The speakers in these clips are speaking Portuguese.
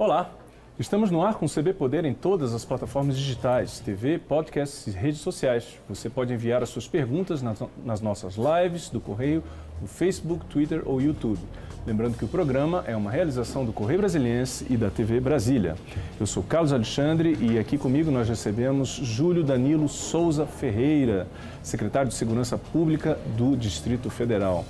Olá, estamos no ar com o CB Poder em todas as plataformas digitais, TV, podcasts e redes sociais. Você pode enviar as suas perguntas nas, nas nossas lives do Correio, no Facebook, Twitter ou YouTube. Lembrando que o programa é uma realização do Correio Brasiliense e da TV Brasília. Eu sou Carlos Alexandre e aqui comigo nós recebemos Júlio Danilo Souza Ferreira, secretário de Segurança Pública do Distrito Federal.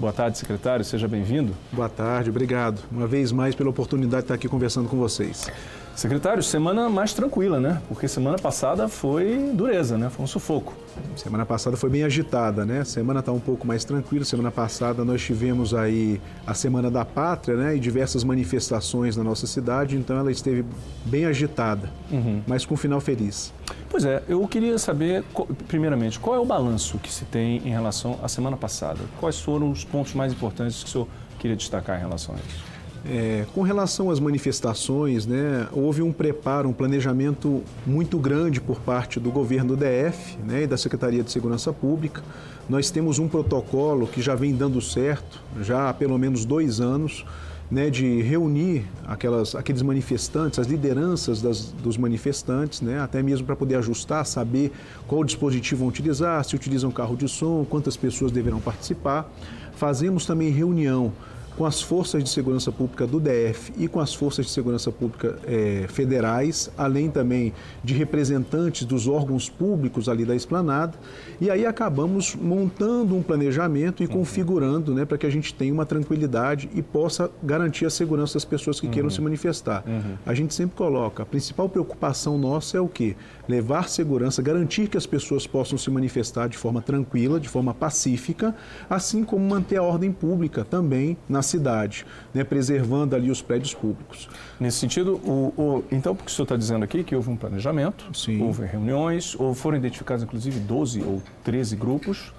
Boa tarde, secretário. Seja bem-vindo. Boa tarde, obrigado. Uma vez mais pela oportunidade de estar aqui conversando com vocês. Secretário, semana mais tranquila, né? Porque semana passada foi dureza, né? Foi um sufoco. Semana passada foi bem agitada, né? Semana está um pouco mais tranquila. Semana passada nós tivemos aí a Semana da Pátria, né? E diversas manifestações na nossa cidade, então ela esteve bem agitada, uhum. mas com um final feliz. Pois é, eu queria saber, primeiramente, qual é o balanço que se tem em relação à semana passada? Quais foram os pontos mais importantes que o senhor queria destacar em relação a isso? É, com relação às manifestações, né, houve um preparo, um planejamento muito grande por parte do governo do DF né, e da Secretaria de Segurança Pública. Nós temos um protocolo que já vem dando certo, já há pelo menos dois anos, né, de reunir aquelas, aqueles manifestantes, as lideranças das, dos manifestantes, né, até mesmo para poder ajustar, saber qual dispositivo vão utilizar, se utilizam carro de som, quantas pessoas deverão participar. Fazemos também reunião com as forças de segurança pública do DF e com as forças de segurança pública é, federais, além também de representantes dos órgãos públicos ali da esplanada. E aí acabamos montando um planejamento e uhum. configurando né, para que a gente tenha uma tranquilidade e possa garantir a segurança das pessoas que uhum. queiram se manifestar. Uhum. A gente sempre coloca, a principal preocupação nossa é o quê? Levar segurança, garantir que as pessoas possam se manifestar de forma tranquila, de forma pacífica, assim como manter a ordem pública também na cidade, né, preservando ali os prédios públicos. Nesse sentido, o, o, então, porque o senhor está dizendo aqui que houve um planejamento, Sim. houve reuniões, ou foram identificados inclusive 12 ou 13 grupos,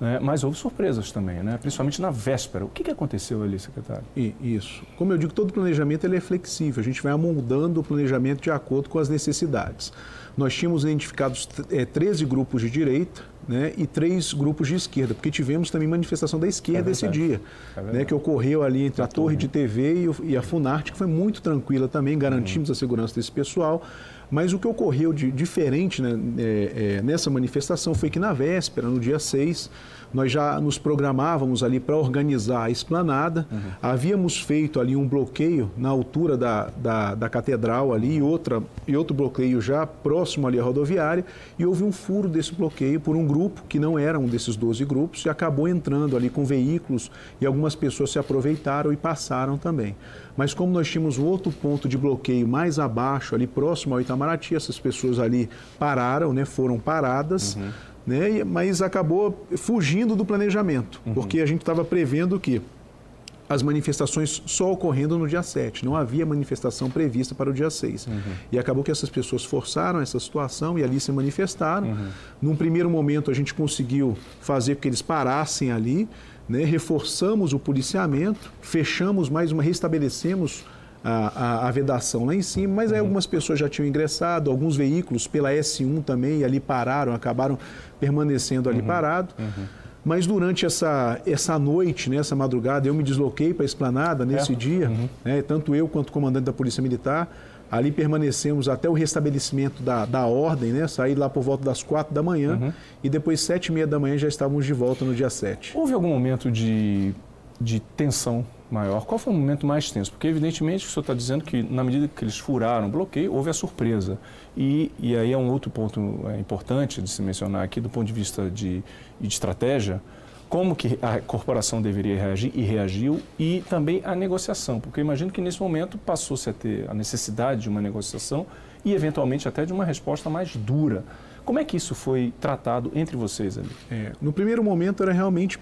né, mas houve surpresas também, né, principalmente na véspera. O que, que aconteceu ali, secretário? Isso. Como eu digo, todo planejamento ele é flexível, a gente vai amoldando o planejamento de acordo com as necessidades. Nós tínhamos identificados é, 13 grupos de direita, né, e três grupos de esquerda, porque tivemos também manifestação da esquerda é esse dia, é né, que ocorreu ali entre a Torre de TV e, o, e, a Funarte, que foi muito tranquila também, garantimos uhum. a segurança desse pessoal. Mas o que ocorreu de diferente né, é, é, nessa manifestação foi que na véspera, no dia 6, nós já nos programávamos ali para organizar a esplanada. Uhum. Havíamos feito ali um bloqueio na altura da, da, da, catedral ali e, outra, e outro bloqueio já próximo ali à rodoviária. E houve um furo desse bloqueio por um grupo que não era um desses 12 grupos e acabou entrando ali com veículos e algumas pessoas se aproveitaram e passaram também. Mas como nós tínhamos outro ponto de bloqueio mais abaixo, ali próximo ao Itamaraty, essas pessoas ali pararam, né, foram paradas. Uhum né? mas acabou fugindo do planejamento, uhum. porque a gente estava prevendo que as manifestações só ocorrendo no dia 7, não havia manifestação prevista para o dia 6. Uhum. E acabou que essas pessoas forçaram essa situação e ali se manifestaram. Uhum. Num primeiro momento, a gente conseguiu fazer com que eles parassem ali, né? reforçamos o policiamento, fechamos mais uma, restabelecemos a, a, a, vedação lá em cima, mas aí uhum. algumas pessoas já tinham ingressado, alguns veículos pela S1 também, ali pararam, acabaram permanecendo ali uhum. parado. Uhum. Mas durante essa, essa noite, né, essa madrugada, eu me desloquei para a esplanada nesse é. dia, uhum. né, tanto eu quanto o comandante da Polícia Militar. Ali permanecemos até o restabelecimento da, da ordem, né? Saí lá por volta das quatro da manhã uhum. e depois sete e meia da manhã já estávamos de volta no dia 7. Houve algum momento de, de tensão maior. Qual foi o momento mais tenso? Porque, evidentemente, o senhor está dizendo que, na medida que eles furaram o bloqueio, houve a surpresa. E, e aí é um outro ponto é, importante de se mencionar aqui, do ponto de vista de, de estratégia, como que a corporação deveria reagir e reagiu, e também a negociação, porque imagino que nesse momento passou-se a ter a necessidade de uma negociação e, eventualmente, até de uma resposta mais dura. Como é que isso foi tratado entre vocês ali? É, no primeiro momento era realmente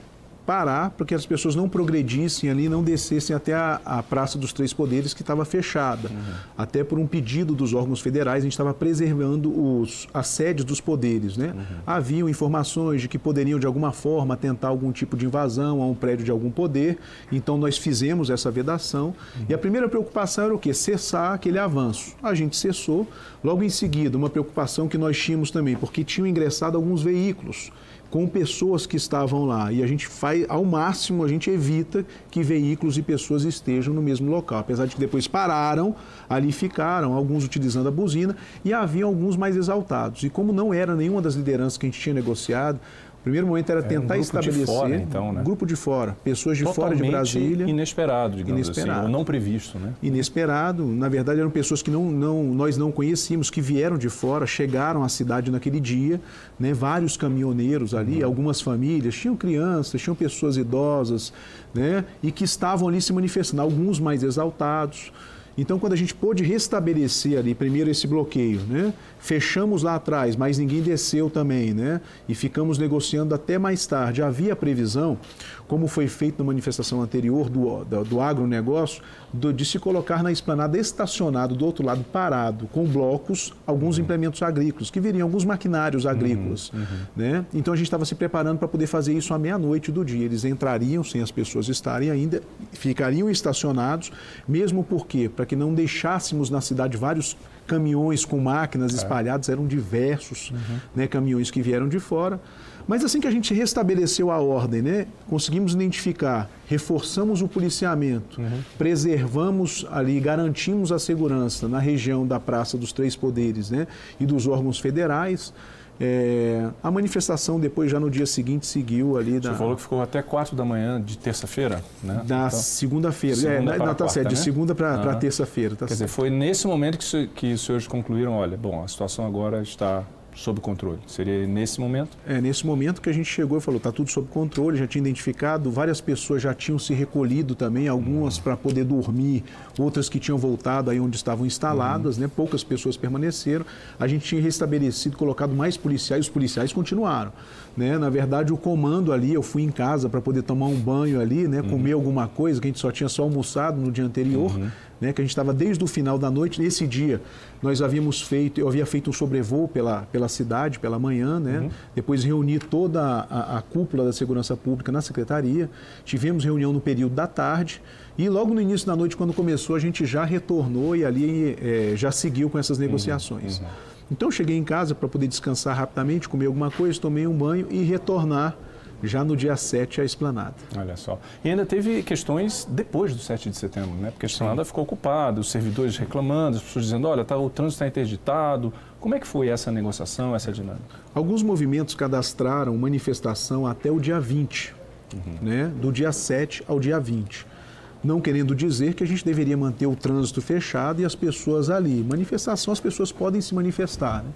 parar para que as pessoas não progredissem ali, não descessem até a, a Praça dos Três Poderes, que estava fechada. Uhum. Até por um pedido dos órgãos federais, a gente estava preservando os, as sedes dos poderes. Né? Uhum. Haviam informações de que poderiam, de alguma forma, tentar algum tipo de invasão a um prédio de algum poder, então nós fizemos essa vedação. Uhum. E a primeira preocupação era o quê? Cessar aquele avanço. A gente cessou. Logo em seguida, uma preocupação que nós tínhamos também, porque tinham ingressado alguns veículos com pessoas que estavam lá. E a gente faz, ao máximo, a gente evita que veículos e pessoas estejam no mesmo local. Apesar de que depois pararam, ali ficaram, alguns utilizando a buzina, e havia alguns mais exaltados. E como não era nenhuma das lideranças que a gente tinha negociado, primeiro momento era tentar é um estabelecer. Fora, então, né? Grupo de fora, pessoas de Totalmente fora de Brasília. Inesperado, digamos inesperado. assim, ou não previsto, né? Inesperado. Na verdade, eram pessoas que não, não, nós não conhecíamos, que vieram de fora, chegaram à cidade naquele dia, né? vários caminhoneiros ali, uhum. algumas famílias, tinham crianças, tinham pessoas idosas, né? E que estavam ali se manifestando, alguns mais exaltados. Então, quando a gente pôde restabelecer ali, primeiro esse bloqueio, né? fechamos lá atrás, mas ninguém desceu também, né? e ficamos negociando até mais tarde. Havia previsão, como foi feito na manifestação anterior do, do, do agronegócio, do, de se colocar na esplanada estacionado do outro lado, parado, com blocos, alguns uhum. implementos agrícolas, que viriam alguns maquinários uhum, agrícolas. Uhum, né? Então, a gente estava se preparando para poder fazer isso à meia-noite do dia. Eles entrariam sem as pessoas estarem ainda, ficariam estacionados, mesmo porque, para que não deixássemos na cidade vários caminhões com máquinas é. espalhadas, eram diversos uhum. né, caminhões que vieram de fora. Mas assim que a gente restabeleceu a ordem, né, conseguimos identificar, reforçamos o policiamento, uhum. preservamos ali, garantimos a segurança na região da Praça dos Três Poderes né, e dos órgãos federais, é, a manifestação depois, já no dia seguinte, seguiu ali. Você falou que ficou até 4 da manhã de terça-feira, né? Da então, segunda-feira. Segunda é, na, tá quarta, certo, né? de segunda para uhum. terça-feira. Tá Quer certo. dizer, foi nesse momento que, que os senhores concluíram: olha, bom, a situação agora está sob controle? Seria nesse momento? É, nesse momento que a gente chegou e falou, está tudo sob controle, já tinha identificado, várias pessoas já tinham se recolhido também, algumas uhum. para poder dormir, outras que tinham voltado aí onde estavam instaladas, uhum. né? poucas pessoas permaneceram. A gente tinha restabelecido, colocado mais policiais, os policiais continuaram. Né? Na verdade, o comando ali, eu fui em casa para poder tomar um banho ali, né? Uhum. comer alguma coisa, que a gente só tinha só almoçado no dia anterior. Uhum né, que a gente estava desde o final da noite. Nesse dia, nós havíamos feito, eu havia feito um sobrevoo pela, pela cidade, pela manhã, né? Uhum. Depois reuni toda a, a, cúpula da segurança pública na secretaria. Tivemos reunião no período da tarde. E logo no início da noite, quando começou, a gente já retornou e ali é, já seguiu com essas negociações. Uhum. Uhum. Então, cheguei em casa para poder descansar rapidamente, comer alguma coisa, tomei um banho e retornar já no dia 7 a esplanada. Olha só. E ainda teve questões depois do 7 de setembro, né? Porque a esplanada ficou ocupada, os servidores reclamando, as pessoas dizendo, olha, tá, o trânsito está interditado. Como é que foi essa negociação, essa dinâmica? Alguns movimentos cadastraram manifestação até o dia 20, uhum. né? do dia 7 ao dia 20 não querendo dizer que a gente deveria manter o trânsito fechado e as pessoas ali. Manifestação, as pessoas podem se manifestar. Né?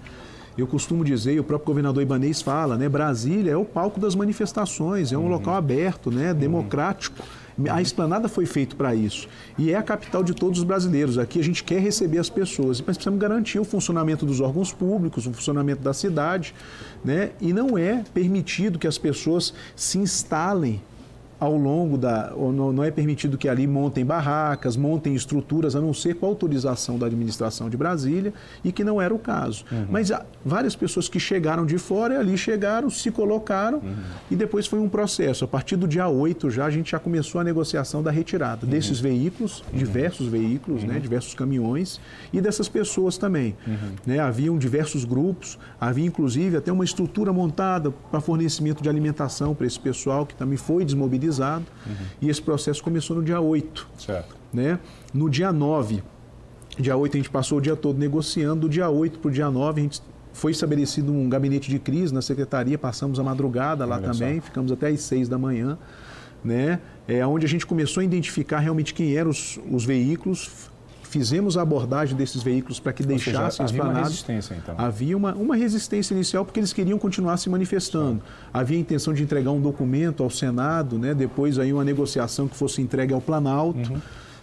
Eu costumo dizer, e o próprio governador Ibanês fala, né? Brasília é o palco das manifestações, é um uhum. local aberto, né? democrático. A esplanada foi feita para isso. E é a capital de todos os brasileiros. Aqui a gente quer receber as pessoas, mas precisamos garantir o funcionamento dos órgãos públicos, o funcionamento da cidade. Né? E não é permitido que as pessoas se instalem ao longo da. Não é permitido que ali montem barracas, montem estruturas, a não ser com autorização da administração de Brasília, e que não era o caso. Uhum. Mas há várias pessoas que chegaram de fora, ali chegaram, se colocaram, uhum. e depois foi um processo. A partir do dia 8 já a gente já começou a negociação da retirada uhum. desses veículos, uhum. diversos veículos, né, uhum. diversos caminhões, e dessas pessoas também. Uhum. Né, haviam diversos grupos, havia inclusive até uma estrutura montada para fornecimento de alimentação para esse pessoal que também foi desmobilizado Uhum. E esse processo começou no dia 8. Certo. Né? No dia 9, dia 8 a gente passou o dia todo negociando, do dia 8 para o dia 9 a gente foi estabelecido um gabinete de crise na secretaria, passamos a madrugada lá Olha também, só. ficamos até às 6 da manhã, né? É onde a gente começou a identificar realmente quem eram os, os veículos, fizemos a abordagem desses veículos para que Ou deixassem seja, havia uma resistência, então. Havia uma, uma resistência inicial porque eles queriam continuar se manifestando. Sim. Havia a intenção de entregar um documento ao Senado, né? depois aí uma negociação que fosse entregue ao Planalto, uhum.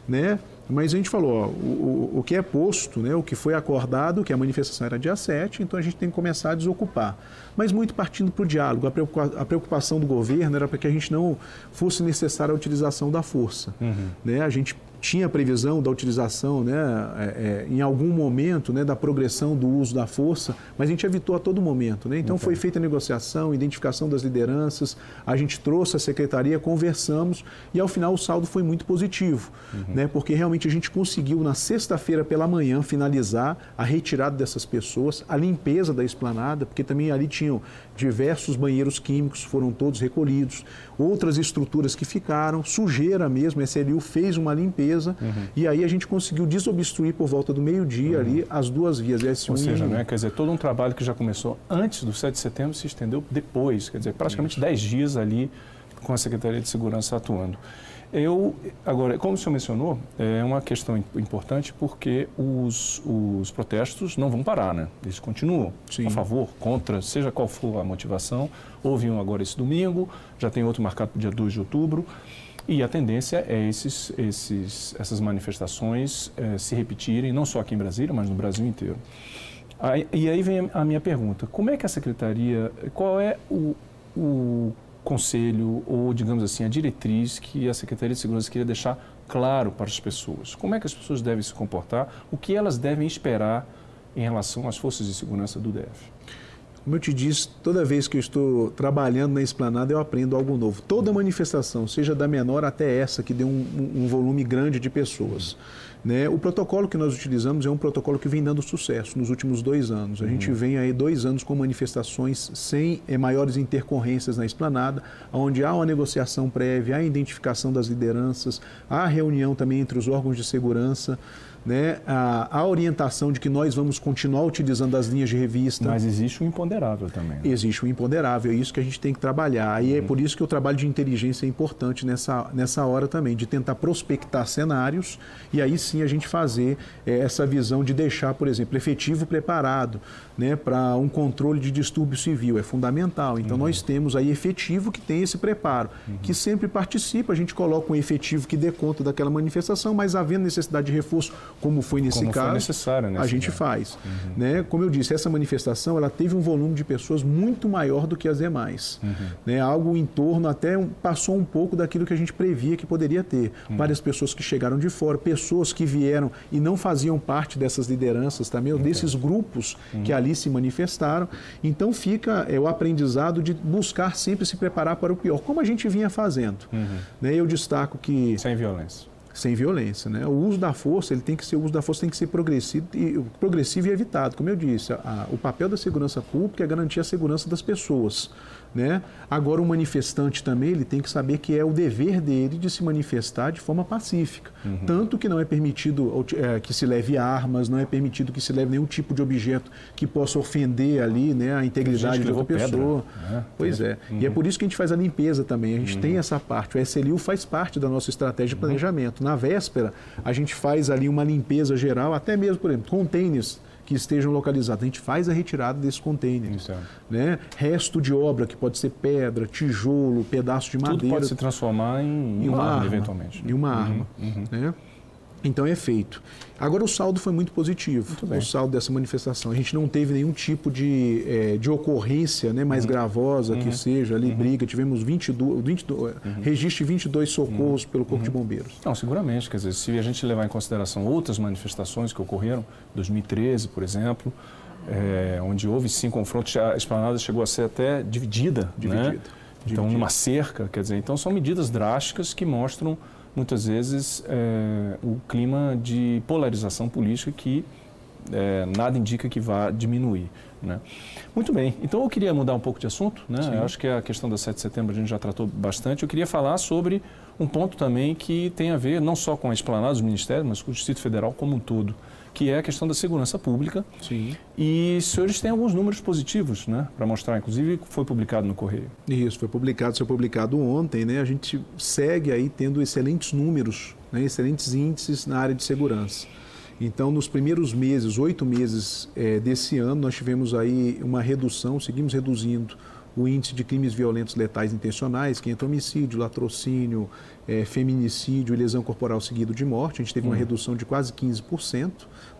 né? Mas a gente falou, ó, o, o, que é posto, né, o que foi acordado, que a manifestação era dia 7, então a gente tem que começar a desocupar. Mas muito partindo para o diálogo. A, preocupação do governo era para que a gente não fosse necessária a utilização da força. Uhum. Né? A gente tinha previsão da utilização, né, é, é, em algum momento, né, da progressão do uso da força, mas a gente evitou a todo momento. Né? Então, okay. foi feita a negociação, identificação das lideranças, a gente trouxe a secretaria, conversamos e, ao final, o saldo foi muito positivo, uhum. né, porque realmente a gente conseguiu, na sexta-feira pela manhã, finalizar a retirada dessas pessoas, a limpeza da esplanada, porque também ali tinham diversos banheiros químicos, foram todos recolhidos, outras estruturas que ficaram, sujeira mesmo, a SLU fez uma limpeza uhum. e aí a gente conseguiu desobstruir por volta do meio-dia uhum. ali as duas vias. S1 Ou seja, né, quer dizer, todo um trabalho que já começou antes do 7 de setembro se estendeu depois, quer dizer, praticamente 10 dias ali com a Secretaria de Segurança atuando. Eu, agora, como o senhor mencionou, é uma questão importante porque os, os protestos não vão parar, né? Eles continuam Sim. a favor, contra, seja qual for a motivação. Houve um agora esse domingo, já tem outro marcado para o dia 2 de outubro. E a tendência é esses, esses, essas manifestações é, se repetirem, não só aqui em Brasília, mas no Brasil inteiro. Aí, e aí vem a minha pergunta: como é que a secretaria, qual é o, o conselho ou, digamos assim, a diretriz que a Secretaria de Segurança queria deixar claro para as pessoas. Como é que as pessoas devem se comportar, o que elas devem esperar em relação às forças de segurança do DF. Como eu te disse, toda vez que eu estou trabalhando na esplanada, eu aprendo algo novo. Toda manifestação, seja da menor até essa, que deu um, um volume grande de pessoas. Né? O protocolo que nós utilizamos é um protocolo que vem dando sucesso nos últimos dois anos. A uhum. gente vem aí dois anos com manifestações sem é, maiores intercorrências na esplanada, onde há uma negociação prévia, há identificação das lideranças, há reunião também entre os órgãos de segurança né, a, a, orientação de que nós vamos continuar utilizando as linhas de revista. Mas existe um imponderável também. Né? Existe um imponderável, é isso que a gente tem que trabalhar. E é uhum. é por isso que o trabalho de inteligência é importante nessa, nessa hora também, de tentar prospectar cenários e aí sim a gente fazer é, essa visão de deixar, por exemplo, efetivo preparado né, para um controle de distúrbio civil. É fundamental. Então uhum. nós temos aí efetivo que tem esse preparo, uhum. que sempre participa, a gente coloca um efetivo que dê conta daquela manifestação, mas havendo necessidade de reforço como foi nesse como caso, necessário a gente caso. faz. Uhum. Né? Como eu disse, essa manifestação ela teve um volume de pessoas muito maior do que as demais. Uhum. Né? Algo em torno, até passou um pouco daquilo que a gente previa que poderia ter. Uhum. Várias pessoas que chegaram de fora, pessoas que vieram e não faziam parte dessas lideranças também, ou desses grupos uhum. que ali se manifestaram. Então fica é, o aprendizado de buscar sempre se preparar para o pior, como a gente vinha fazendo. Uhum. Né? Eu destaco que... Sem violência sem violência. Né? O uso da força, ele tem que ser, o uso da força tem que ser progressivo e, progressivo e evitado. Como eu disse, a, o papel da segurança pública é garantir a segurança das pessoas. Né? Agora, o manifestante também ele tem que saber que é o dever dele de se manifestar de forma pacífica. Uhum. Tanto que não é permitido é, que se leve armas, não é permitido que se leve nenhum tipo de objeto que possa ofender ali né, a integridade da outra pessoa. Pedra, né? Pois é. Uhum. E é por isso que a gente faz a limpeza também. A gente uhum. tem essa parte. O SLU faz parte da nossa estratégia de uhum. planejamento. Na véspera, a gente faz ali uma limpeza geral, até mesmo, por exemplo, containers que estejam localizados. A gente faz a retirada desses containers. Né? Resto de obra, que pode ser pedra, tijolo, pedaço de madeira. Tudo pode se transformar em, em uma, uma, arma, eventualmente. Em uma uhum, arma. Uhum. Né? Então é feito. Agora o saldo foi muito positivo, muito o saldo dessa manifestação. A gente não teve nenhum tipo de, é, de ocorrência né, mais uhum. gravosa uhum. que seja ali, uhum. briga. Tivemos 22, 22 uhum. registro de 22 socorros uhum. pelo Corpo de uhum. Bombeiros. Não, seguramente. Quer dizer, se a gente levar em consideração outras manifestações que ocorreram, 2013, por exemplo, é, onde houve sim confrontos, a esplanada chegou a ser até dividida. Né? Dividida. Né? Então, dividida. numa cerca, quer dizer, então são medidas drásticas que mostram muitas vezes é, o clima de polarização política que é, nada indica que vá diminuir. Né? Muito bem, então eu queria mudar um pouco de assunto. Né? Eu acho que a questão da 7 de setembro a gente já tratou bastante. Eu queria falar sobre um ponto também que tem a ver não só com a esplanada dos ministérios, mas com o Distrito Federal como um todo que é a questão da segurança pública. Sim. E os senhores têm alguns números positivos, né, para mostrar. Inclusive, foi publicado no Correio. Isso, foi publicado, foi publicado ontem, né? A gente segue aí tendo excelentes números, né, excelentes índices na área de segurança. Então, nos primeiros meses, oito meses é, desse ano, nós tivemos aí uma redução, seguimos reduzindo o índice de crimes violentos letais intencionais, que entra homicídio, latrocínio, é, feminicídio e lesão corporal seguido de morte. A gente teve uma uhum. redução de quase 15%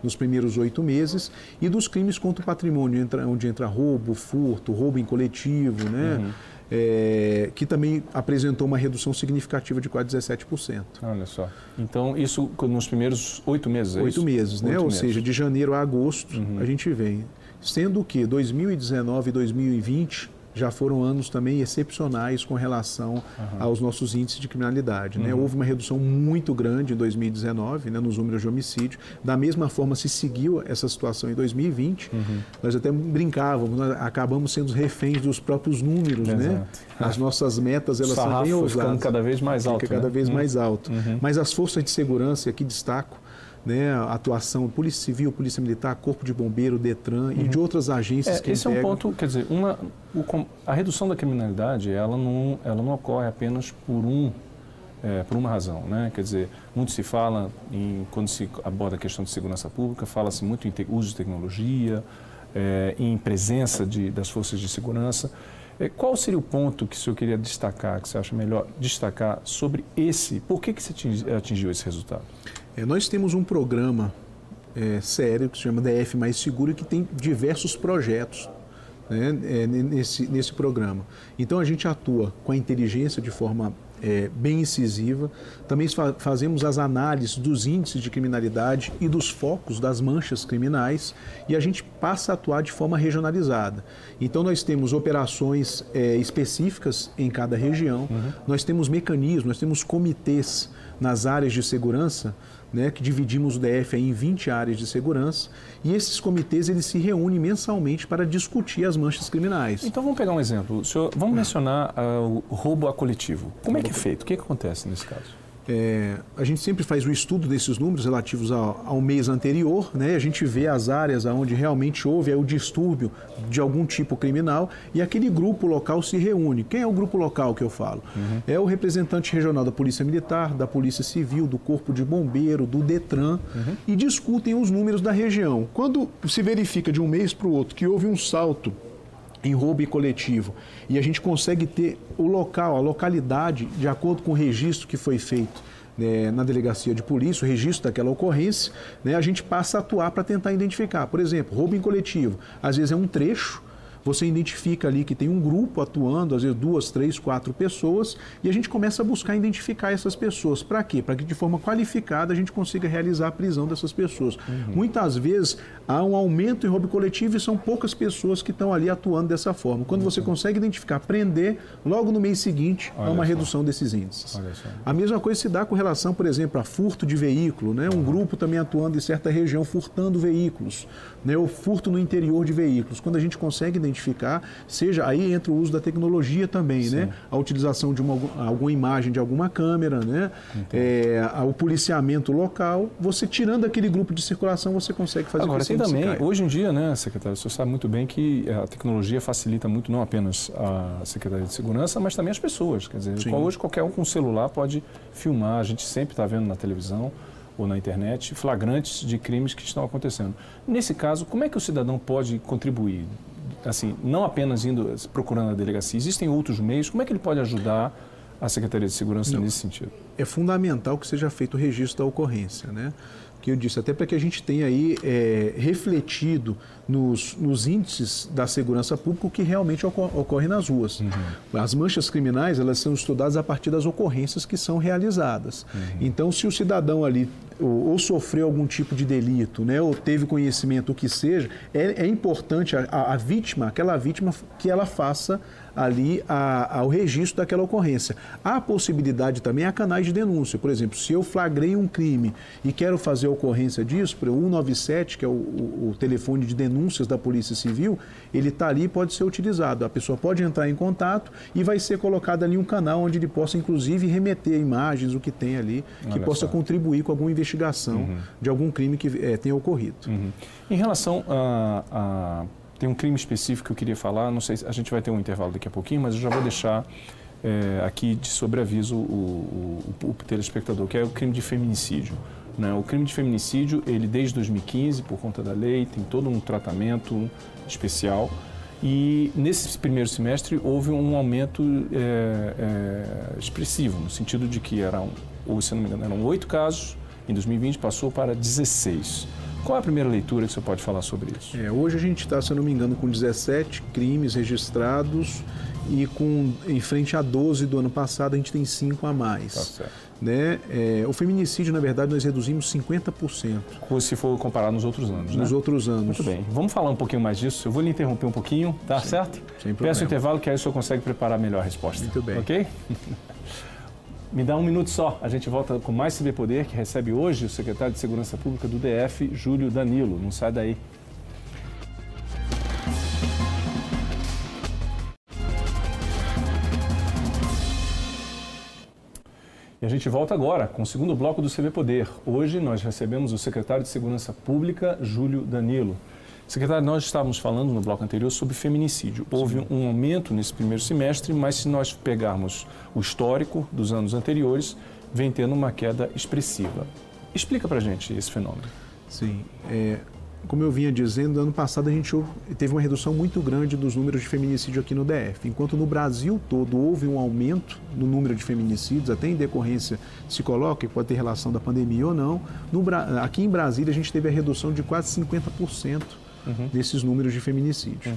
nos primeiros oito meses. E dos crimes contra o patrimônio, entra, onde entra roubo, furto, roubo em coletivo, né? Uhum. é, que também apresentou uma redução significativa de quase 17%. Olha só. Então, isso nos primeiros oito meses, é Oito meses, né? Oito Ou meses. seja, de janeiro a agosto Uhum. a gente vem. Sendo que 2019 e 2020 já foram anos também excepcionais com relação aos nossos índices de criminalidade. Né? Uhum. Houve uma redução muito grande em 2019 né, nos números de homicídio. Da mesma forma, se seguiu essa situação em 2020. Uhum. Nós até brincávamos, nós acabamos sendo reféns dos próprios números. Né? As nossas metas elas são bem ousadas. cada vez mais alto. Fica cada né? vez Hum. mais alto. Uhum. Mas as forças de segurança, aqui destaco, né, atuação Polícia Civil, Polícia Militar, Corpo de Bombeiro, Detran e de outras agências É, que esse é um ponto, quer dizer, uma, o a redução da criminalidade, ela não, ela não ocorre apenas por um é, por uma razão, né? Quer dizer, muito se fala em quando se aborda a questão de segurança pública, fala-se muito em te- uso de tecnologia, é, em presença de, das forças de segurança. É, qual seria o ponto que o senhor queria destacar, que você acha melhor destacar sobre esse? Por que que você atingi- atingiu esse resultado? É, nós temos um programa é, sério que se chama DF Mais Seguro e que tem diversos projetos né, é, nesse, nesse programa. Então a gente atua com a inteligência de forma é, bem incisiva, também fa- fazemos as análises dos índices de criminalidade e dos focos das manchas criminais e a gente passa a atuar de forma regionalizada. Então nós temos operações é, específicas em cada região, nós temos mecanismos, nós temos comitês nas áreas de segurança né, que dividimos o DF em 20 áreas de segurança, e esses comitês eles se reúnem mensalmente para discutir as manchas criminais. Então vamos pegar um exemplo. O senhor, vamos mencionar ah, o roubo a coletivo. Como é que é feito? O que, que acontece nesse caso? É, a gente sempre faz o estudo desses números relativos ao, ao mês anterior, né? A gente vê as áreas onde realmente houve aí o distúrbio de algum tipo criminal e aquele grupo local se reúne. Quem é o grupo local que eu falo? É o representante regional da Polícia Militar, da Polícia Civil, do Corpo de Bombeiro, do Detran e discutem os números da região. Quando se verifica de um mês para o outro que houve um salto em roubo coletivo e a gente consegue ter o local, a localidade, de acordo com o registro que foi feito né, na delegacia de polícia, o registro daquela ocorrência, né, a gente passa a atuar para tentar identificar. Por exemplo, roubo em coletivo, às vezes é um trecho. Você identifica ali que tem um grupo atuando, às vezes duas, três, quatro pessoas, e a gente começa a buscar identificar essas pessoas. Para quê? Para que de forma qualificada a gente consiga realizar a prisão dessas pessoas. Muitas vezes há um aumento em roubo coletivo e são poucas pessoas que estão ali atuando dessa forma. Quando você consegue identificar, prender, logo no mês seguinte há Olha uma só. redução desses índices. A mesma coisa se dá com relação, por exemplo, a furto de veículo, né? Um grupo também atuando em certa região furtando veículos, né? O furto no interior de veículos. Quando a gente consegue identificar, seja aí entra o uso da tecnologia também, né? A utilização de uma, alguma imagem de alguma câmera, né? É, o policiamento local, você tirando aquele grupo de circulação, você consegue fazer Agora, tem também, hoje em dia, né, secretário, o senhor sabe muito bem que a tecnologia facilita muito não apenas a Secretaria de Segurança, mas também as pessoas. Quer dizer, Sim. hoje qualquer um com celular pode filmar, a gente sempre está vendo na televisão ou na internet flagrantes de crimes que estão acontecendo. Nesse caso, como é que o cidadão pode contribuir? Assim, não apenas indo procurando a delegacia, existem outros meios, como é que ele pode ajudar a Secretaria de Segurança nesse sentido? é fundamental que seja feito o registro da ocorrência, né? Que eu disse, até para que a gente tenha aí é, refletido nos, nos índices da segurança pública o que realmente ocor- ocorre nas ruas. As manchas criminais, elas são estudadas a partir das ocorrências que são realizadas. Então, se o cidadão ali ou, ou sofreu algum tipo de delito, né, ou teve conhecimento, o que seja, é, é importante a, a- a vítima, aquela vítima, que ela faça ali a, ao registro daquela ocorrência. Há possibilidade também, há canais de denúncia. Por exemplo, se eu flagrei um crime e quero fazer a ocorrência disso, por 197, que é o, o- o telefone de denúncias da Polícia Civil, ele está ali e pode ser utilizado. A pessoa pode entrar em contato e vai ser colocado ali um canal onde ele possa, inclusive, remeter imagens, o que tem ali, que Olha possa só. contribuir com alguma investigação de algum crime que eh, tenha ocorrido. Uhum. Em relação a, a- Tem um crime específico que eu queria falar, não sei se a gente vai ter um intervalo daqui a pouquinho, mas eu já vou deixar é, aqui de sobreaviso o, o, o telespectador, que é o crime de feminicídio. Né? O crime de feminicídio, ele desde 2015, por conta da lei, tem todo um tratamento especial. E nesse primeiro semestre houve um aumento é, é, expressivo, no sentido de que eram, ou, se não me engano, eram oito casos, em 2020 passou para 16. Qual é a primeira leitura que você pode falar sobre isso? É, hoje a gente está, se eu não me engano, com 17 crimes registrados e com em frente a 12 do ano passado a gente tem 5 a mais. Tá certo. Né? É, o feminicídio, na verdade, nós reduzimos 50%. Se for comparar nos outros anos, Nos né? outros anos. Muito bem. Vamos falar um pouquinho mais disso. Eu vou lhe interromper um pouquinho, tá certo? sem Peço problema. o intervalo que aí o senhor consegue preparar melhor a resposta. Muito bem. Ok? Me dá um minuto só. A gente volta com mais CB Poder, que recebe hoje o secretário de Segurança Pública do DF, Júlio Danilo. Não sai daí. E a gente volta agora com o segundo bloco do CB Poder. Hoje nós recebemos o secretário de Segurança Pública, Júlio Danilo. Secretário, nós estávamos falando no bloco anterior sobre feminicídio. Houve um aumento nesse primeiro semestre, mas se nós pegarmos o histórico dos anos anteriores, vem tendo uma queda expressiva. Explica pra gente esse fenômeno. Sim. É, como eu vinha dizendo, ano passado a gente teve uma redução muito grande dos números de feminicídio aqui no DF. Enquanto no Brasil todo houve um aumento no número de feminicídios, até em decorrência, se coloca, que pode ter relação da pandemia ou não, no aqui em Brasília a gente teve a redução de quase 50% desses números de feminicídio.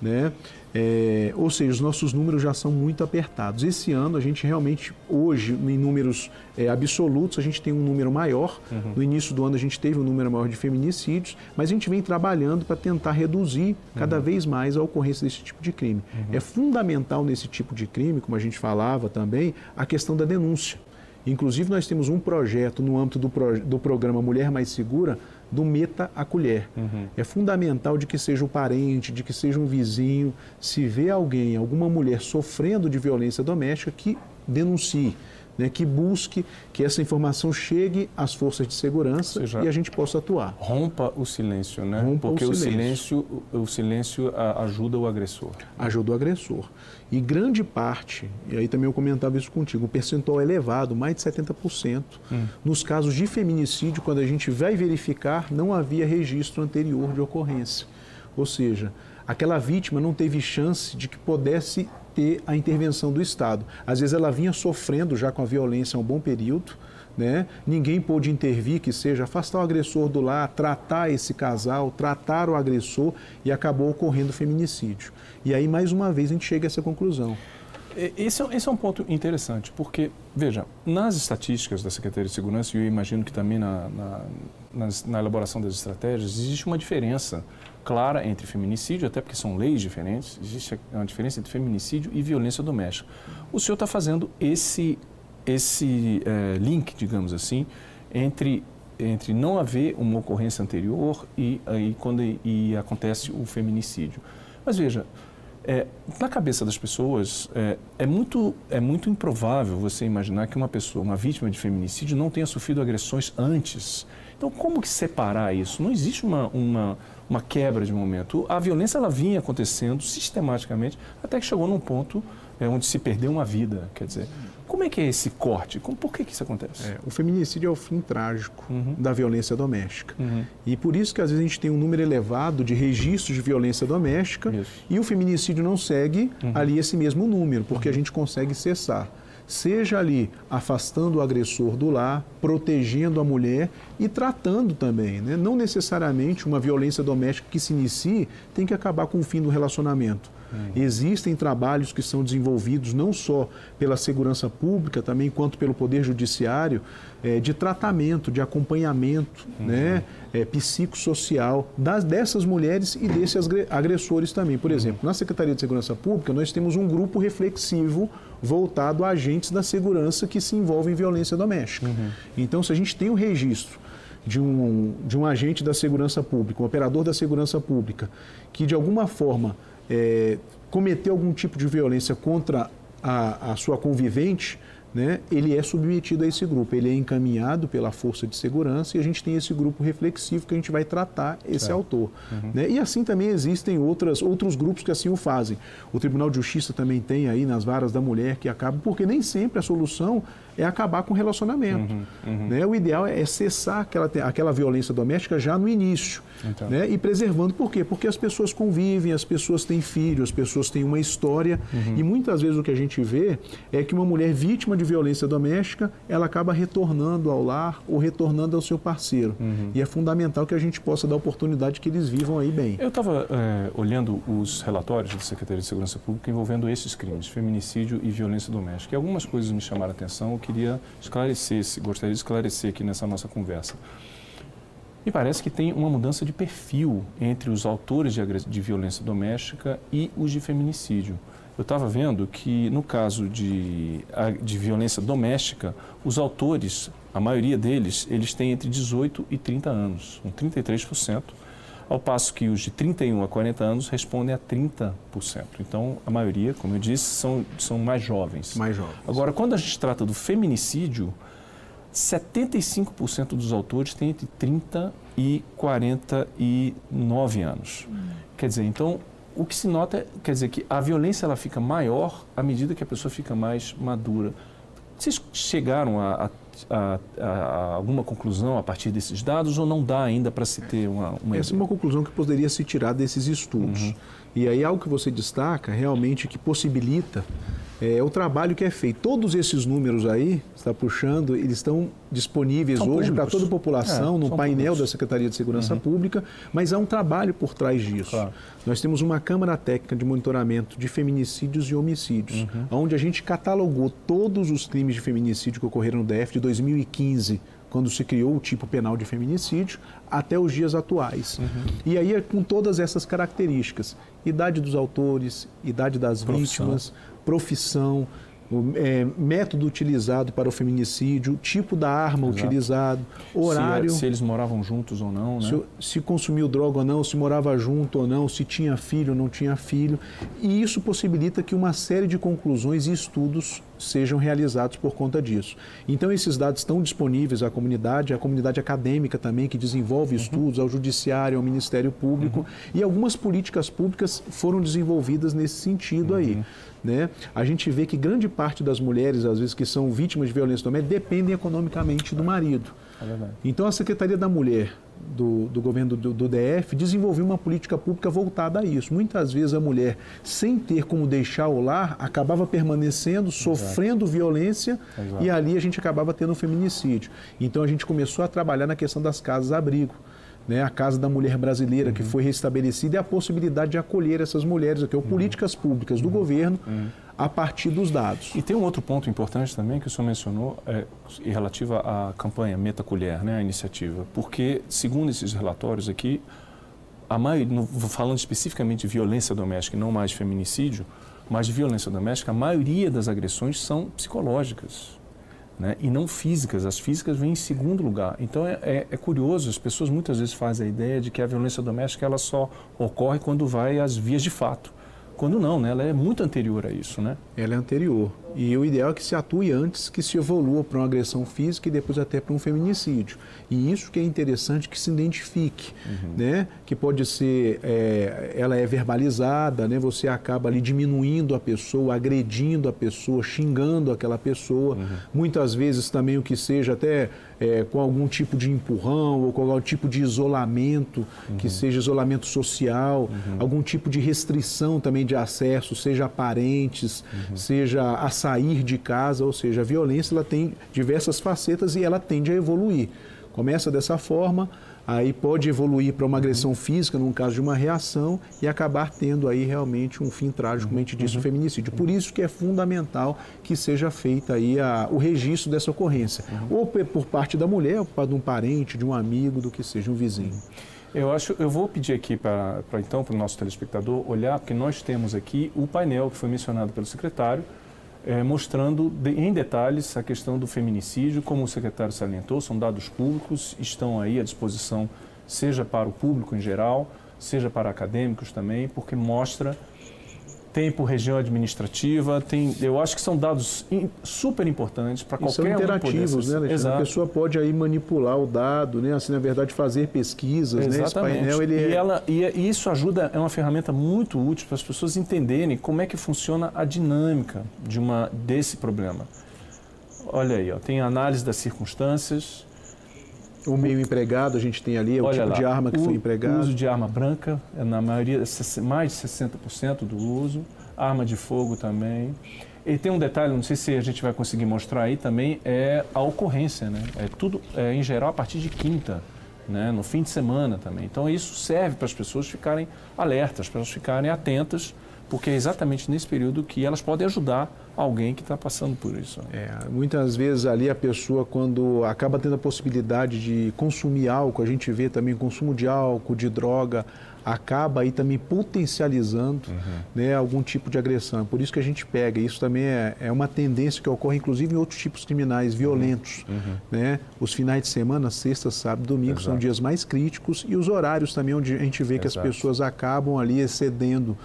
Né? É, ou seja, os nossos números já são muito apertados. Esse ano a gente realmente, hoje, em números é, absolutos, a gente tem um número maior. No início do ano a gente teve um número maior de feminicídios, mas a gente vem trabalhando para tentar reduzir cada vez mais a ocorrência desse tipo de crime. É fundamental nesse tipo de crime, como a gente falava também, a questão da denúncia. Inclusive, nós temos um projeto no âmbito do, pro- do programa Mulher Mais Segura, do Meta a Colher. É fundamental de que seja o parente, de que seja um vizinho, se vê alguém, alguma mulher sofrendo de violência doméstica, que denuncie. Né, que busque que essa informação chegue às forças de segurança seja, e a gente possa atuar. Rompa o silêncio, né? Rompa o Porque o silêncio. silêncio, o silêncio ajuda o agressor. ajuda o agressor. E grande parte, e aí também eu comentava isso contigo, um percentual elevado, mais de 70%, nos casos de feminicídio, quando a gente vai verificar, não havia registro anterior de ocorrência. Ou seja, aquela vítima não teve chance de que pudesse ter a intervenção do Estado. Às vezes ela vinha sofrendo já com a violência há um bom período, né? Ninguém pôde intervir, que seja afastar o agressor do lar, tratar esse casal, tratar o agressor e acabou ocorrendo feminicídio. E aí, mais uma vez, a gente chega a essa conclusão. Esse é, esse é um ponto interessante, porque, veja, nas estatísticas da Secretaria de Segurança, e eu imagino que também na, na, na elaboração das estratégias, existe uma diferença clara entre feminicídio, até porque são leis diferentes, existe uma diferença entre feminicídio e violência doméstica. O senhor está fazendo esse, esse eh, link, digamos assim, entre, entre não haver uma ocorrência anterior e, aí quando e acontece o feminicídio. Mas veja, é, na cabeça das pessoas, é, é muito, é muito improvável você imaginar que uma pessoa, uma vítima de feminicídio, não tenha sofrido agressões antes. Então, como que separar isso? Não existe uma, uma, uma quebra de momento. A violência ela vinha acontecendo sistematicamente até que chegou num ponto é, onde se perdeu uma vida. Quer dizer, como é que é esse corte? Como, por que, que isso acontece? É, o feminicídio é o fim trágico Uhum. da violência doméstica. Uhum. E por isso que às vezes a gente tem um número elevado de registros de violência doméstica Isso. e o feminicídio não segue ali esse mesmo número, porque a gente consegue cessar. Seja ali afastando o agressor do lar, protegendo a mulher e tratando também. Né? Não necessariamente uma violência doméstica que se inicie tem que acabar com o fim do relacionamento. Existem trabalhos que são desenvolvidos não só pela segurança pública, também quanto pelo Poder Judiciário, eh, de tratamento, de acompanhamento né, eh, psicossocial das, dessas mulheres e desses agre- agressores também. Por exemplo, na Secretaria de Segurança Pública, nós temos um grupo reflexivo voltado a agentes da segurança que se envolvem em violência doméstica. Então, se a gente tem o registro de um, de um agente da segurança pública, um operador da segurança pública, que de alguma forma eh, cometeu algum tipo de violência contra a, a sua convivente, né, ele é submetido a esse grupo, ele é encaminhado pela força de segurança e a gente tem esse grupo reflexivo que a gente vai tratar esse Certo. autor. né? E assim também existem outras, outros grupos que assim o fazem. O Tribunal de Justiça também tem aí nas varas da mulher que acabam, porque nem sempre a solução é acabar com o relacionamento. Né? O ideal é cessar aquela, aquela violência doméstica já no início. Então. Né? E preservando, por quê? Porque as pessoas convivem, as pessoas têm filhos, as pessoas têm uma história. E muitas vezes o que a gente vê é que uma mulher vítima de de violência doméstica, ela acaba retornando ao lar ou retornando ao seu parceiro. Uhum. E é fundamental que a gente possa dar oportunidade que eles vivam aí bem. Eu estava é, olhando os relatórios da Secretaria de Segurança Pública envolvendo esses crimes, feminicídio e violência doméstica. E algumas coisas me chamaram a atenção, eu queria esclarecer, gostaria de esclarecer aqui nessa nossa conversa. Me parece que tem uma mudança de perfil entre os autores de, de violência doméstica e os de feminicídio. Eu estava vendo que, no caso de, de violência doméstica, os autores, a maioria deles, eles têm entre 18 e 30 anos, um 33%, ao passo que os de 31 a 40 anos respondem a 30%. Então, a maioria, como eu disse, são, são mais jovens. Mais jovens. Agora, quando a gente trata do feminicídio, 75% dos autores têm entre 30 e 49 anos. Hum. Quer dizer, então, o que se nota é, quer dizer, que a violência ela fica maior à medida que a pessoa fica mais madura. Vocês chegaram a, a, a, a alguma conclusão a partir desses dados ou não dá ainda para se ter uma, uma Essa é uma conclusão que poderia se tirar desses estudos. Uhum. E aí algo que você destaca realmente que possibilita é, o trabalho que é feito. Todos esses números aí, está puxando, eles estão disponíveis são hoje para toda a população, é, no painel públicos. da Secretaria de Segurança uhum. Pública, mas há um trabalho por trás disso. Claro. Nós temos uma Câmara Técnica de Monitoramento de Feminicídios e Homicídios, uhum. onde a gente catalogou todos os crimes de feminicídio que ocorreram no DF de 2015 quando se criou o tipo penal de feminicídio, até os dias atuais. Uhum. E aí, com todas essas características: idade dos autores, idade das profissão. vítimas, profissão, o é, método utilizado para o feminicídio, tipo da arma Exato. utilizado, horário. Se, se, eles moravam juntos ou não, né? Se, se, consumiu droga ou não, se morava junto ou não, se tinha filho ou não tinha filho. E isso possibilita que uma série de conclusões e estudos sejam realizados por conta disso. Então, esses dados estão disponíveis à comunidade, à comunidade acadêmica também, que desenvolve uhum. estudos, ao Judiciário, ao Ministério Público, uhum. e algumas políticas públicas foram desenvolvidas nesse sentido uhum. aí. Né? A gente vê que grande parte das mulheres, às vezes, que são vítimas de violência doméstica, dependem economicamente do marido. É então, a Secretaria da Mulher do, do governo do, do, DF desenvolveu uma política pública voltada a isso. Muitas vezes a mulher, sem ter como deixar o lar, acabava permanecendo, sofrendo Exato. violência Exato. e ali a gente acabava tendo um feminicídio. Então, a gente começou a trabalhar na questão das casas-abrigo né, a Casa da Mulher Brasileira, uhum. que foi restabelecida, e a possibilidade de acolher essas mulheres aqui, ou uhum. políticas públicas do uhum. governo uhum. a partir dos dados. E tem um outro ponto importante também que o senhor mencionou, é, relativo à campanha Meta Colher, né, a iniciativa, porque, segundo esses relatórios aqui, a maioria, falando especificamente de violência doméstica e não mais de feminicídio, mas de violência doméstica, a maioria das agressões são psicológicas né? e não físicas. As físicas vêm em segundo lugar. Então é, é, é, curioso, as pessoas muitas vezes fazem a ideia de que a violência doméstica ela só ocorre quando vai às vias de fato. Quando não, né? ela é muito anterior a isso. Né? Ela é anterior. E o ideal é que se atue antes que se evolua para uma agressão física e depois até para um feminicídio. E isso que é interessante que se identifique, uhum. né? Que pode ser, é, ela é verbalizada, né? Você acaba ali diminuindo a pessoa, agredindo a pessoa, xingando aquela pessoa. Uhum. Muitas vezes também o que seja até é, com algum tipo de empurrão ou com algum tipo de isolamento, uhum. que seja isolamento social, uhum. algum tipo de restrição também de acesso, seja a parentes, uhum. seja a sair de casa, ou seja, a violência ela tem diversas facetas e ela tende a evoluir. Começa dessa forma, aí pode evoluir para uma agressão física, num caso de uma reação, e acabar tendo aí realmente um fim trágico, como a gente disse, o uhum. feminicídio. Por isso que é fundamental que seja feita aí a, o registro dessa ocorrência, uhum. ou por parte da mulher, ou por parte de um parente, de um amigo, do que seja um vizinho. Eu acho, eu vou pedir aqui para então para o nosso telespectador olhar, porque nós temos aqui o painel que foi mencionado pelo secretário, é, mostrando de, em detalhes a questão do feminicídio, como o secretário salientou, são dados públicos, estão aí à disposição, seja para o público em geral, seja para acadêmicos também, porque mostra tem por região administrativa, tem, eu acho que são dados in, super importantes para qualquer são interativos, um né, Exato. A pessoa pode aí manipular o dado, né, assim, na verdade fazer pesquisas, Exatamente. né, esse painel ele e, é... ela, e, e isso ajuda, é uma ferramenta muito útil para as pessoas entenderem como é que funciona a dinâmica de uma desse problema. Olha aí, ó, tem análise das circunstâncias, o meio empregado, a gente tem ali, é o Olha tipo lá, de arma que o, foi empregado. O uso de arma branca, é na maioria, mais de 60% do uso. Arma de fogo também. E tem um detalhe, não sei se a gente vai conseguir mostrar aí também, é a ocorrência, né? É tudo, é, em geral, a partir de quinta, né? no fim de semana também. Então isso serve para as pessoas ficarem alertas, as pessoas ficarem atentas, porque é exatamente nesse período que elas podem ajudar alguém que está passando por isso. É, muitas vezes ali a pessoa, quando acaba tendo a possibilidade de consumir álcool, a gente vê também consumo de álcool, de droga, acaba aí também potencializando uhum. né, algum tipo de agressão. Por isso que a gente pega. Isso também é, é uma tendência que ocorre, inclusive, em outros tipos criminais violentos. Uhum. uhum. Né? Os finais de semana, sexta, sábado, domingo, Exato. são dias mais críticos e os horários também onde a gente vê que Exato. as pessoas acabam ali excedendo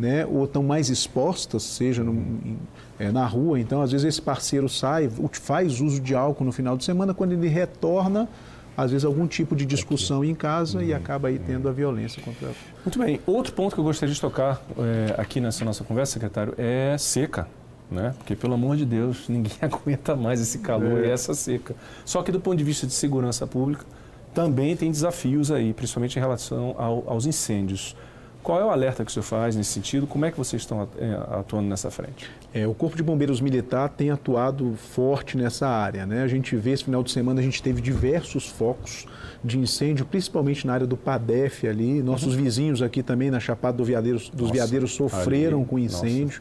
né, ou estão mais expostas, seja no, em, é, na rua. Então, às vezes, esse parceiro sai, faz uso de álcool no final de semana, quando ele retorna, às vezes, algum tipo de discussão em casa uhum. e acaba aí tendo a violência contra ela. Muito bem. Outro ponto que eu gostaria de tocar é, aqui nessa nossa conversa, secretário, é seca. Né? Porque, pelo amor de Deus, ninguém aguenta mais esse calor é. e essa seca. Só que, do ponto de vista de segurança pública, também tem desafios aí, principalmente em relação ao, aos incêndios. Qual é o alerta que o senhor faz nesse sentido? Como é que vocês estão é, atuando nessa frente? É, o Corpo de Bombeiros Militar tem atuado forte nessa área. Né? A gente vê esse final de semana, a gente teve diversos focos de incêndio, principalmente na área do PADEF ali. Nossos uhum. vizinhos aqui também na Chapada do Veadeiro, dos Nossa, Veadeiros sofreram ali, com incêndio.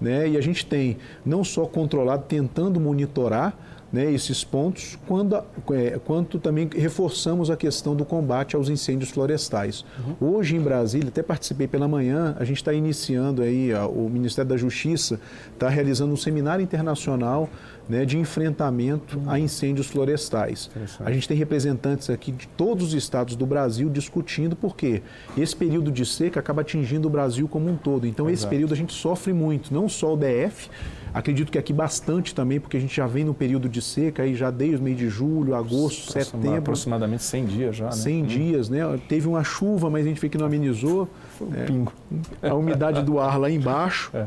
Né? E a gente tem não só controlado, tentando monitorar, né, esses pontos, quando, é, quanto também reforçamos a questão do combate aos incêndios florestais. Uhum. Hoje em Brasília, até participei pela manhã, a gente está iniciando aí, ó, o Ministério da Justiça está realizando um seminário internacional né, de enfrentamento uhum. a incêndios florestais. A gente tem representantes aqui de todos os estados do Brasil discutindo porque esse período de seca acaba atingindo o Brasil como um todo. Então, Exato. esse período a gente sofre muito, não só o DF, Acredito que aqui bastante também, porque a gente já vem no período de seca, aí já desde o mês de julho, agosto, setembro. Aproximadamente 100 dias já, né? 100 hum. dias, né? Teve uma chuva, mas a gente vê que não amenizou. Foi um é, pingo. A umidade do ar lá embaixo. É.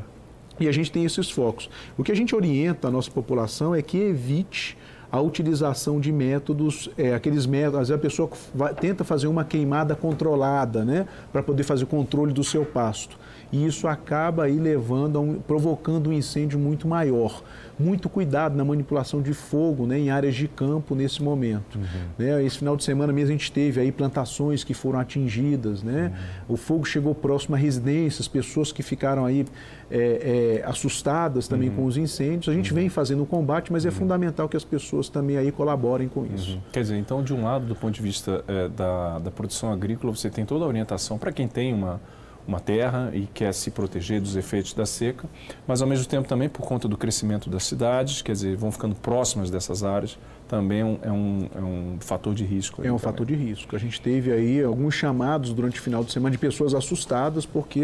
E a gente tem esses focos. O que a gente orienta a nossa população é que evite a utilização de métodos, é, aqueles métodos, às vezes a pessoa vai, tenta fazer uma queimada controlada, né, para poder fazer o controle do seu pasto e isso acaba aí levando, um, provocando um incêndio muito maior. Muito cuidado na manipulação de fogo né, em áreas de campo nesse momento. Uhum. Né, esse final de semana mesmo a gente teve aí plantações que foram atingidas, né? Uhum. O fogo chegou próximo a residências, pessoas que ficaram aí é, é, assustadas também uhum. com os incêndios. A gente uhum. vem fazendo o combate, mas é uhum. fundamental que as pessoas também aí colaborem com isso. Uhum. Quer dizer, então de um lado, do ponto de vista é, da, da produção agrícola, você tem toda a orientação para quem tem uma uma terra e quer se proteger dos efeitos da seca, mas ao mesmo tempo também por conta do crescimento das cidades, quer dizer, vão ficando próximas dessas áreas, também é um, é um, é um fator de risco. É um também. fator de risco. A gente teve aí alguns chamados durante o final de semana de pessoas assustadas porque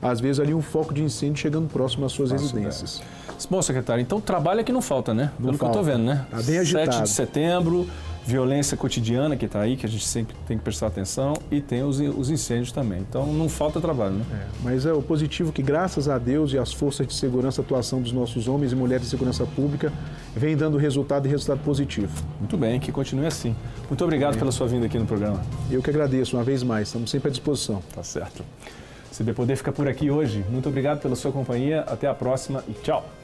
às vezes ali um foco de incêndio chegando próximo às suas residências. É. Bom, secretário, então trabalho é que não falta, né? Não Pelo falta. que eu estou vendo, né? Tá bem agitado. 7 de setembro, violência cotidiana que está aí, que a gente sempre tem que prestar atenção, e tem os, os incêndios também. Então não falta trabalho, né? É, mas é o positivo que, graças a Deus e às forças de segurança, a atuação dos nossos homens e mulheres de segurança pública vem dando resultado e resultado positivo. Muito bem, que continue assim. Muito obrigado é. pela sua vinda aqui no programa. Eu que agradeço uma vez mais, estamos sempre à disposição. Tá certo. Se poder ficar por aqui hoje, muito obrigado pela sua companhia, até a próxima e tchau!